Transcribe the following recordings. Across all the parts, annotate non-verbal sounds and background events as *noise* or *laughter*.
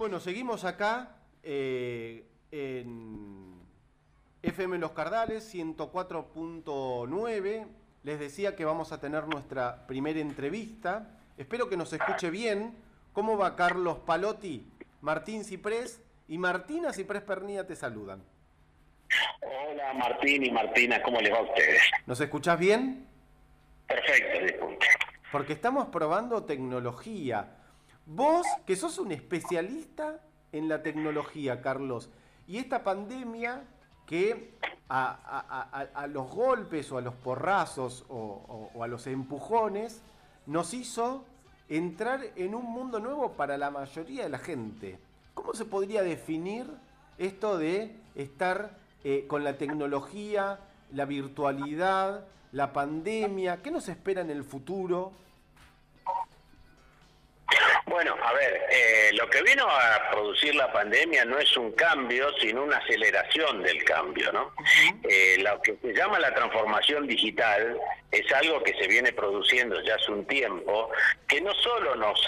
Bueno, seguimos acá eh, en FM Los Cardales 104.9. Les decía que vamos a tener nuestra primera entrevista. Espero que nos escuche bien. ¿Cómo va Carlos Palotti? Martín Ciprés y Martina Ciprés Pernía te saludan. Hola Martín y Martina, ¿cómo les va a ustedes? ¿Nos escuchás bien? Perfecto, disculpe. Porque estamos probando tecnología. Vos, que sos un especialista en la tecnología, Carlos, y esta pandemia que a, los golpes o a los porrazos o, a los empujones nos hizo entrar en un mundo nuevo para la mayoría de la gente. ¿Cómo se podría definir esto de estar eh, con la tecnología, la virtualidad, la pandemia? ¿Qué nos espera en el futuro? Bueno, a ver, eh, lo que vino a producir la pandemia no es un cambio, sino una aceleración del cambio, ¿no? Eh, lo que se llama la transformación digital es algo que se viene produciendo ya hace un tiempo, que no solo nos,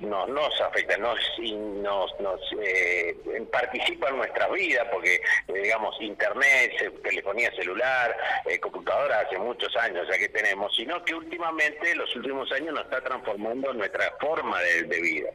nos, nos afecta, nos, nos, nos eh, participa en nuestra vida, porque digamos internet, telefonía celular, computadora hace muchos años ya que tenemos, sino que últimamente, los últimos años, nos está transformando nuestra forma de, vida.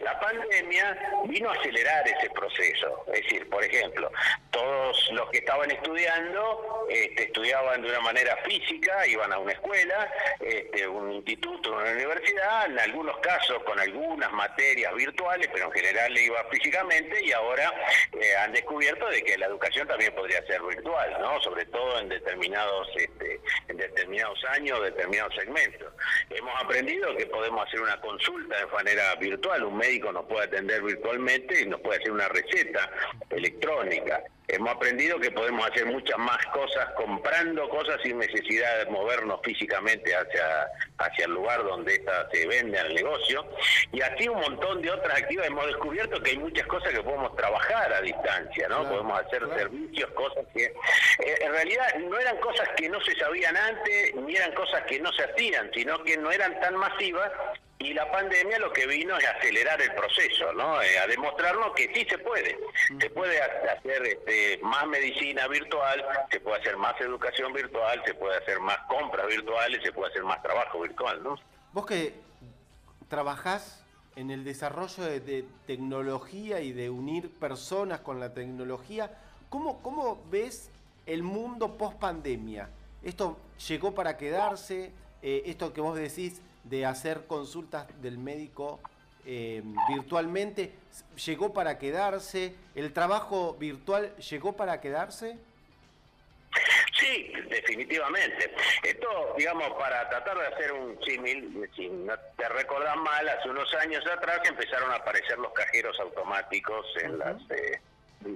La pandemia vino a acelerar ese proceso. Es decir, por ejemplo, todos los que estaban estudiando este, estudiaban de una manera física, iban a escuela, este, un instituto, una universidad, en algunos casos con algunas materias virtuales, pero en general le iba físicamente y ahora eh, han descubierto de que la educación también podría ser virtual, ¿no? Sobre todo en determinados este, en determinados años, determinados segmentos. Hemos aprendido que podemos hacer una consulta de manera virtual, un médico nos puede atender virtualmente y nos puede hacer una receta electrónica. Hemos aprendido que podemos hacer muchas más cosas comprando cosas sin necesidad de movernos físicamente hacia, hacia el lugar donde esta se vende al negocio. Y así un montón de otras actividades. Hemos descubierto que hay muchas cosas que podemos trabajar a distancia, ¿no? podemos hacer servicios, cosas que eh, en realidad no eran cosas que no se sabían antes, ni eran cosas que no se hacían, sino que no eran tan masivas y la pandemia lo que vino es acelerar el proceso, ¿no? Eh, a demostrarnos que sí se puede. Se puede hacer este, más medicina virtual, se puede hacer más educación virtual, se puede hacer más compras virtuales, se puede hacer más trabajo virtual, ¿no? Vos que trabajás en el desarrollo de, tecnología y de unir personas con la tecnología, ¿cómo, cómo ves el mundo post pandemia? ¿Esto llegó para quedarse? Eh, esto que vos decís de hacer consultas del médico eh, virtualmente, ¿llegó para quedarse? ¿El trabajo virtual llegó para quedarse? Sí, definitivamente. Esto, digamos, para tratar de hacer un símil, si no te recordás mal, hace unos años atrás empezaron a aparecer los cajeros automáticos en las... Eh,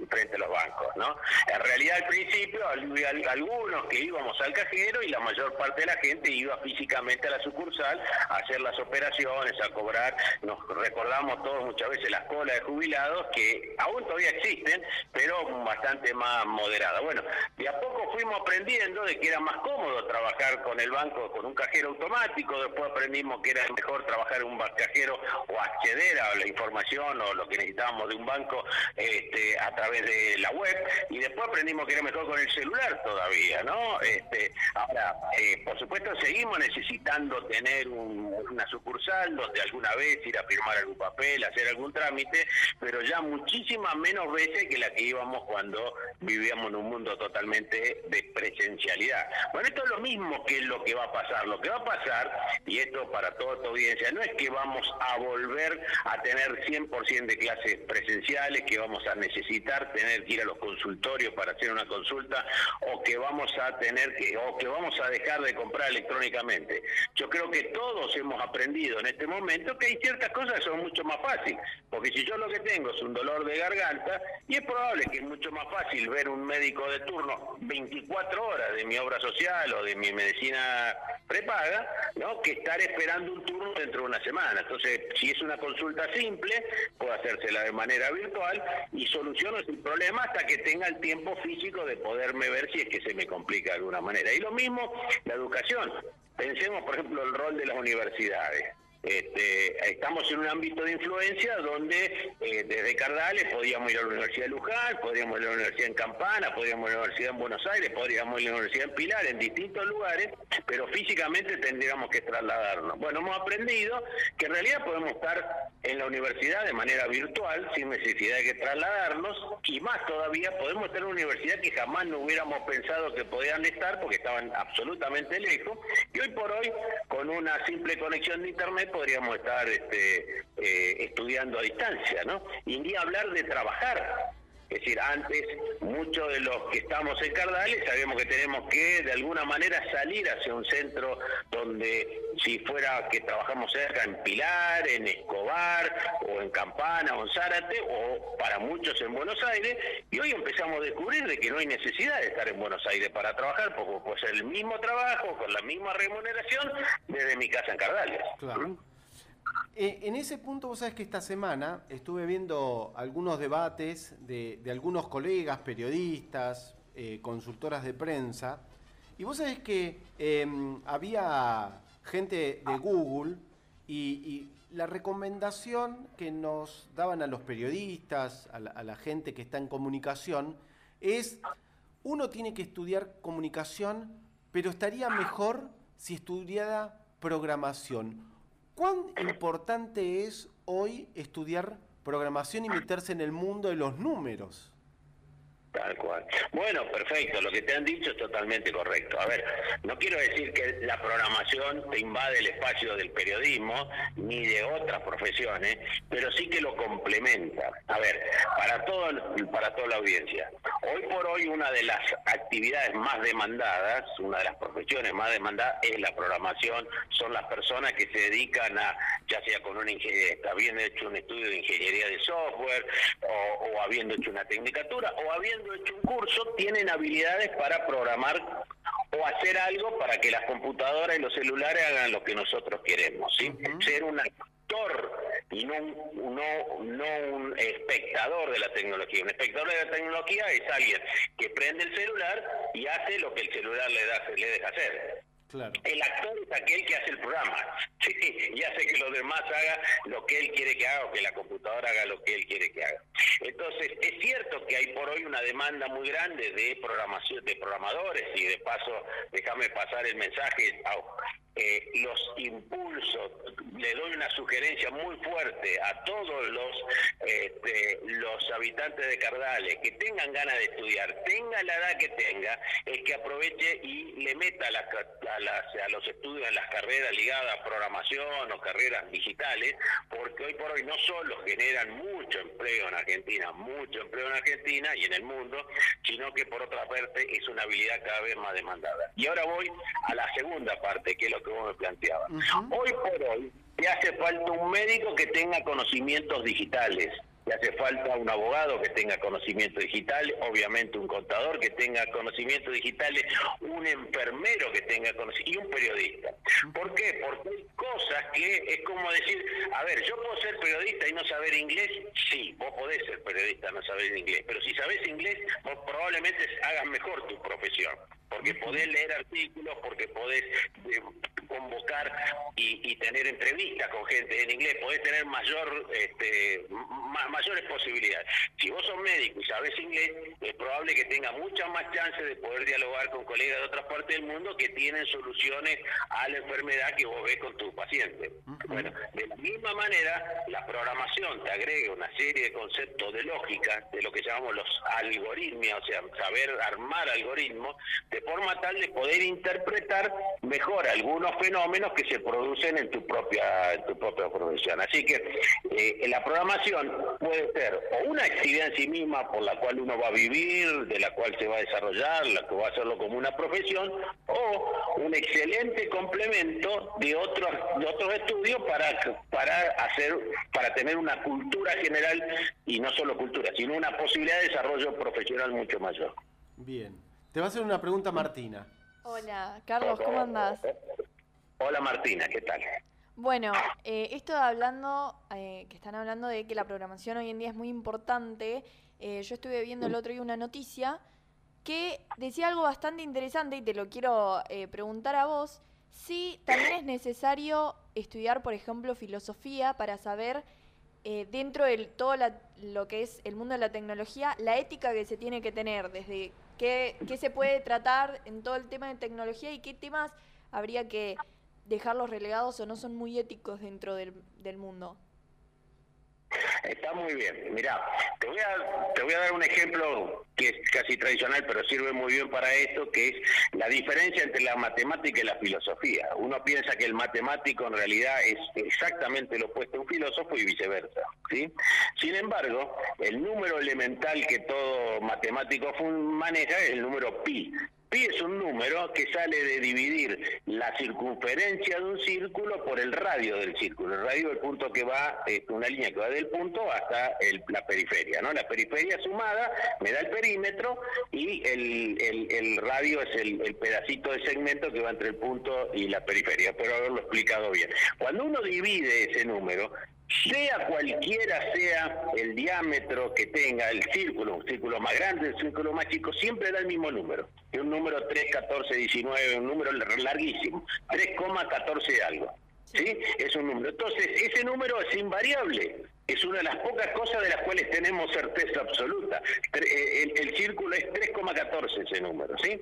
frente a los bancos, ¿no? En realidad al principio algunos que íbamos al cajero y la mayor parte de la gente iba físicamente a la sucursal a hacer las operaciones, a cobrar. Nos recordamos todos muchas veces las colas de jubilados que aún todavía existen, pero bastante más moderadas. Bueno, de a poco fuimos aprendiendo de que era más cómodo trabajar con el banco, con un cajero automático, después aprendimos que era mejor trabajar en un cajero o acceder a la información o lo que necesitábamos de un banco este, a través de la web y después aprendimos que era mejor con el celular todavía, ¿no? Este, ahora, eh, por supuesto, seguimos necesitando tener una sucursal donde alguna vez ir a firmar algún papel, hacer algún trámite, pero ya muchísimas menos veces que la que íbamos cuando vivíamos en un mundo totalmente de presencialidad. Bueno, esto es lo mismo que lo que va a pasar. Lo que va a pasar, y esto para toda tu audiencia, no es que vamos a volver a tener 100% de clases presenciales, que vamos a necesitar tener que ir a los consultorios para hacer una consulta o que vamos a tener que o que vamos a dejar de comprar electrónicamente. Yo creo que todos hemos aprendido en este momento que hay ciertas cosas que son mucho más fáciles, porque si yo lo que tengo es un dolor de garganta y es probable que es mucho más fácil ver un médico de turno 24 horas de mi obra social o de mi medicina prepaga, ¿no? que estar esperando un turno dentro de una semana. Entonces, si es una consulta simple, puedo hacérsela de manera virtual y solucionar es el problema hasta que tenga el tiempo físico de poderme ver si es que se me complica de alguna manera. Y lo mismo la educación. Pensemos, por ejemplo, el rol de las universidades. Este, estamos en un ámbito de influencia donde eh, desde Cardales podíamos ir a la Universidad de Luján, podríamos ir a la Universidad en Campana, podríamos ir a la Universidad en Buenos Aires, podríamos ir a la Universidad en Pilar, en distintos lugares, pero físicamente tendríamos que trasladarnos. Bueno, hemos aprendido que en realidad podemos estar en la universidad de manera virtual, sin necesidad de que trasladarnos, y más todavía podemos estar en una universidad que jamás no hubiéramos pensado que podían estar porque estaban absolutamente lejos, y hoy por hoy, con una simple conexión de Internet, podríamos estar este, eh, estudiando a distancia, ¿no? Y ni hablar de trabajar es decir, antes muchos de los que estamos en Cardales sabemos que tenemos que de alguna manera salir hacia un centro donde si fuera que trabajamos cerca en Pilar, en Escobar o en Campana o en Zárate o para muchos en Buenos Aires y hoy empezamos a descubrir de que no hay necesidad de estar en Buenos Aires para trabajar porque puede ser el mismo trabajo con la misma remuneración desde mi casa en Cardales. Claro. Eh, en ese punto, vos sabés que esta semana estuve viendo algunos debates de, algunos colegas, periodistas, eh, consultoras de prensa, y vos sabés que em, había gente de Google y, la recomendación que nos daban a los periodistas, a la gente que está en comunicación, es, uno tiene que estudiar comunicación, pero estaría mejor si estudiara programación ¿Cuán importante es hoy estudiar programación y meterse en el mundo de los números? Tal cual. Bueno, perfecto. Lo que te han dicho es totalmente correcto. A ver, no quiero decir que la programación te invade el espacio del periodismo ni de otras profesiones, pero sí que lo complementa. A ver, para todo, para toda la audiencia. Hoy por hoy una de las actividades más demandadas, una de las profesiones más demandadas es la programación. Son las personas que se dedican a, ya sea con una ingeniería, habiendo hecho un estudio de ingeniería de software o, o habiendo hecho una tecnicatura o habiendo hecho un curso tienen habilidades para programar o hacer algo para que las computadoras y los celulares hagan lo que nosotros queremos, ¿sí? Ser un actor y no, no, no un espectador de la tecnología. Un espectador de la tecnología es alguien que prende el celular y hace lo que el celular le, da, le deja hacer. El actor es aquel que hace el programa *laughs* y hace que los demás hagan lo que él quiere que haga o que la computadora haga lo que él quiere que haga. Entonces, es cierto que hay por hoy una demanda muy grande de programación, de programadores y de paso, déjame pasar el mensaje eh, los impulsos, le doy una sugerencia muy fuerte a todos los este, los habitantes de Cardales que tengan ganas de estudiar, tenga la edad que tenga, es que aproveche y le meta a, a, los estudios en las carreras ligadas a programación o carreras digitales, porque hoy por hoy no solo generan mucho empleo en Argentina, mucho empleo en Argentina y en el mundo, sino que por otra parte es una habilidad cada vez más demandada. Y ahora voy a la segunda parte, que es lo que vos me planteabas. Hoy por hoy, te hace falta un médico que tenga conocimientos digitales le hace falta un abogado que tenga conocimiento digital, obviamente un contador que tenga conocimiento digital, un enfermero que tenga conocimiento y un periodista. ¿Por qué? Porque hay cosas que es como decir, a ver, yo puedo ser periodista y no saber inglés, sí, vos podés ser periodista y no saber inglés, pero si sabés inglés, vos probablemente hagas mejor tu profesión porque podés leer artículos, porque podés eh, convocar y, tener entrevistas con gente en inglés, podés tener mayor este, mayores posibilidades. Si vos sos médico y sabes inglés, es probable que tenga muchas más chances de poder dialogar con colegas de otras partes del mundo que tienen soluciones a la enfermedad que vos ves con tu paciente. Bueno, de la misma manera, la programación te agrega una serie de conceptos de lógica, de lo que llamamos los algoritmos, o sea, saber armar algoritmos, de forma tal de poder interpretar mejor algunos fenómenos que se producen en tu propia, tu propia profesión. Así que eh, la programación puede ser o una actividad en sí misma por la cual uno va a vivir, de la cual se va a desarrollar, la que va a hacerlo como una profesión, o un excelente complemento de otros, de otros estudios para, para hacer, para tener una cultura general, y no solo cultura, sino una posibilidad de desarrollo profesional mucho mayor. Bien. Te va a hacer una pregunta Martina. Hola, Carlos, ¿cómo andás? Hola Martina, ¿qué tal? Bueno, eh, esto hablando, eh, que están hablando de que la programación hoy en día es muy importante, eh, yo estuve viendo el otro día una noticia que decía algo bastante interesante y te lo quiero eh, preguntar a vos, Sí, también es necesario estudiar, por ejemplo, filosofía para saber eh, dentro de todo lo que es el mundo de la tecnología, la ética que se tiene que tener, desde qué, qué se puede tratar en todo el tema de tecnología y qué temas habría que dejarlos relegados o no son muy éticos dentro del, del mundo. Está muy bien. Mira, te voy a te voy a dar un ejemplo que es casi tradicional, pero sirve muy bien para esto, que es la diferencia entre la matemática y la filosofía. Uno piensa que el matemático en realidad es exactamente lo opuesto a un filósofo y viceversa, ¿sí? Sin embargo, el número elemental que todo matemático maneja es el número pi, Pi es un número que sale de dividir la circunferencia de un círculo por el radio del círculo. El radio es el punto que va, es una línea que va del punto hasta la periferia. ¿no? La periferia sumada me da el perímetro y el, radio es el, el, pedacito de segmento que va entre el punto y la periferia. Espero haberlo explicado bien. Cuando uno divide ese número, sea cualquiera sea el diámetro que tenga el círculo, un círculo más grande, un círculo más chico, siempre da el mismo número. Es un número 3, 14, 19, un número larguísimo, 3,14 algo. ¿Sí? Es un número. Entonces, ese número es invariable. Es una de las pocas cosas de las cuales tenemos certeza absoluta. Eh, el, el círculo es 3,14 ese número, ¿sí?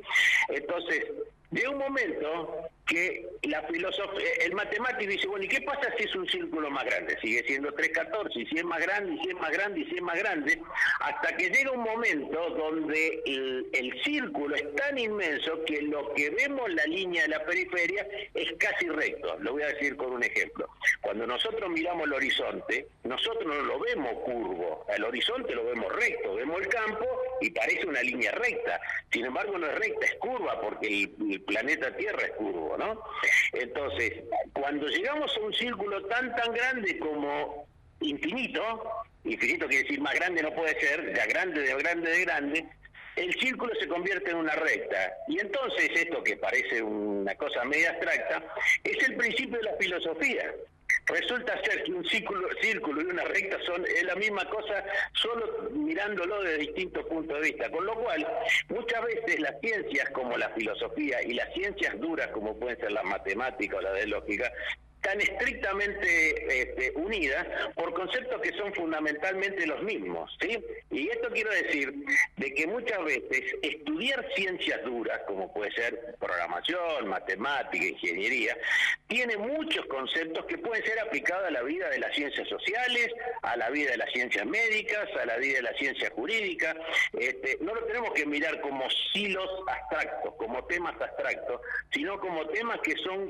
Entonces, de un momento que la filosofía, el matemático dice, bueno, ¿y qué pasa si es un círculo más grande? Sigue siendo 314, y si es más grande, y si es más grande, y si es más grande, hasta que llega un momento donde el, el círculo es tan inmenso que lo que vemos la línea de la periferia es casi recto. Lo voy a decir con un ejemplo. Cuando nosotros miramos el horizonte, nosotros no lo vemos curvo, el horizonte lo vemos recto, vemos el campo y parece una línea recta. Sin embargo, no es recta, es curva, porque el planeta Tierra es curvo, ¿no? Entonces, cuando llegamos a un círculo tan, tan grande como infinito, infinito quiere decir más grande no puede ser, ya grande, de grande, de grande, el círculo se convierte en una recta. Y entonces esto que parece una cosa media abstracta, es el principio de la filosofía. Resulta ser que un círculo, círculo y una recta son la misma cosa, solo mirándolo desde distintos puntos de vista. Con lo cual, muchas veces las ciencias como la filosofía y las ciencias duras como pueden ser la matemática o la de lógica, tan estrictamente este, unidas por conceptos que son fundamentalmente los mismos, ¿sí? Y esto quiero decir de que muchas veces estudiar ciencias duras, como puede ser programación, matemática, ingeniería, tiene muchos conceptos que pueden ser aplicados a la vida de las ciencias sociales, a la vida de las ciencias médicas, a la vida de la ciencia jurídica. Este, no lo tenemos que mirar como silos abstractos, como temas abstractos, sino como temas que son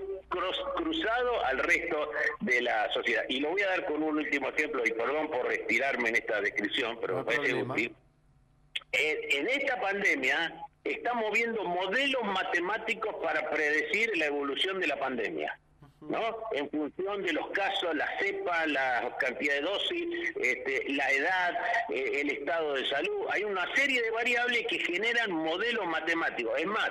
cruzados al resto de la sociedad. Y lo voy a dar con un último ejemplo, y perdón por retirarme en esta descripción, pero me parece útil. En, esta pandemia estamos viendo modelos matemáticos para predecir la evolución de la pandemia. ¿no? En función de los casos, la cepa, la cantidad de dosis, este, la edad, eh, el estado de salud. Hay una serie de variables que generan modelos matemáticos. Es más,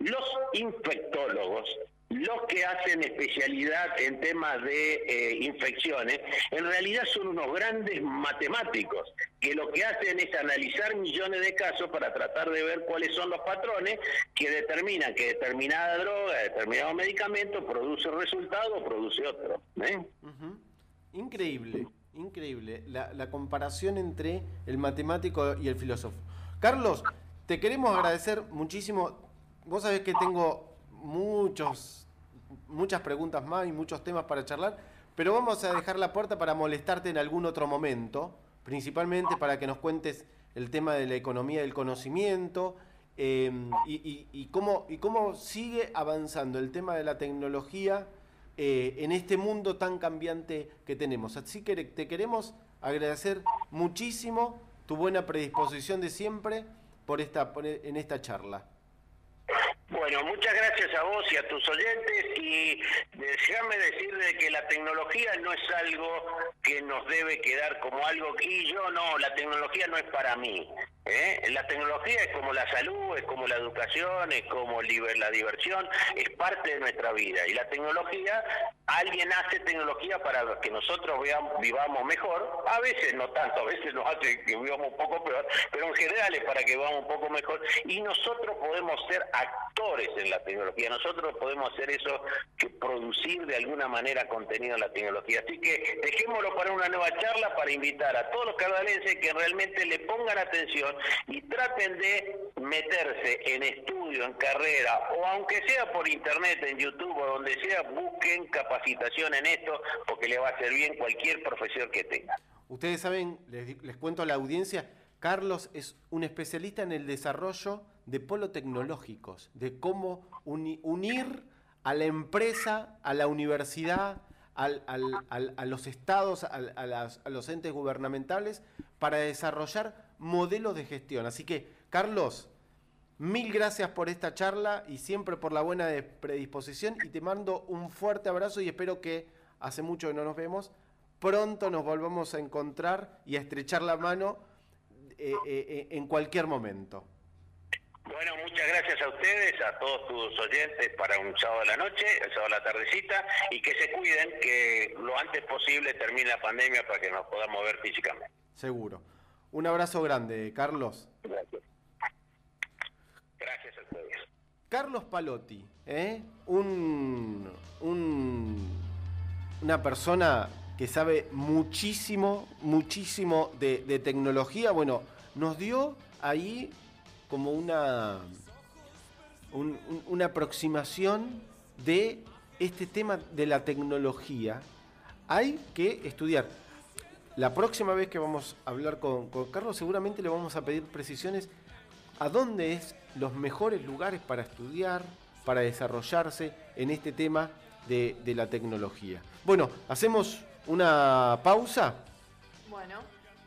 los infectólogos los que hacen especialidad en temas de eh, infecciones, en realidad son unos grandes matemáticos, que lo que hacen es analizar millones de casos para tratar de ver cuáles son los patrones que determinan que determinada droga, determinado medicamento produce un resultado o produce otro. ¿eh? Increíble, increíble la, la comparación entre el matemático y el filósofo. Carlos, te queremos agradecer muchísimo. Vos sabés que tengo muchos, muchas preguntas más y muchos temas para charlar, pero vamos a dejar la puerta para molestarte en algún otro momento, principalmente para que nos cuentes el tema de la economía del conocimiento em, y, cómo, y cómo sigue avanzando el tema de la tecnología eh, en este mundo tan cambiante que tenemos. Así que te queremos agradecer muchísimo tu buena predisposición de siempre por esta, en esta charla. Bueno, muchas gracias a vos y a tus oyentes y déjame decirle que la tecnología no es algo que nos debe quedar como algo y yo no, la tecnología no es para mí. ¿Eh? La tecnología es como la salud, es como la educación, es como la diversión, es parte de nuestra vida. Y la tecnología, alguien hace tecnología para que nosotros veamos, vivamos mejor, a veces no tanto, a veces nos hace que vivamos un poco peor, pero en general es para que vivamos un poco mejor. Y nosotros podemos ser actores en la tecnología, nosotros podemos hacer eso, que producir de alguna manera contenido en la tecnología. Así que dejémoslo para una nueva charla, para invitar a todos los cardalenses que realmente le pongan atención y traten de meterse en estudio, en carrera, o aunque sea por internet, en YouTube o donde sea, busquen capacitación en esto, porque le va a hacer bien cualquier profesión que tenga. Ustedes saben, les, cuento a la audiencia, Carlos es un especialista en el desarrollo de polo tecnológicos, de cómo unir a la empresa, a la universidad, a los estados, a los entes gubernamentales, para desarrollar modelos de gestión. Así que, Carlos, mil gracias por esta charla y siempre por la buena predisposición y te mando un fuerte abrazo y espero que hace mucho que no nos vemos, pronto nos volvamos a encontrar y a estrechar la mano eh, eh, eh, en cualquier momento. Bueno, muchas gracias a ustedes, a todos tus oyentes para un sábado de la noche, el sábado de la tardecita, y que se cuiden, que lo antes posible termine la pandemia para que nos podamos ver físicamente. Seguro. Un abrazo grande, Carlos. Gracias. Gracias a ustedes. Carlos Palotti, ¿eh? un, una persona que sabe muchísimo, muchísimo de, tecnología. Bueno, nos dio ahí como una, una aproximación de este tema de la tecnología. Hay que estudiar. La próxima vez que vamos a hablar con, Carlos seguramente le vamos a pedir precisiones a dónde es los mejores lugares para estudiar, para desarrollarse en este tema de, de la tecnología. Bueno, hacemos una pausa. Bueno.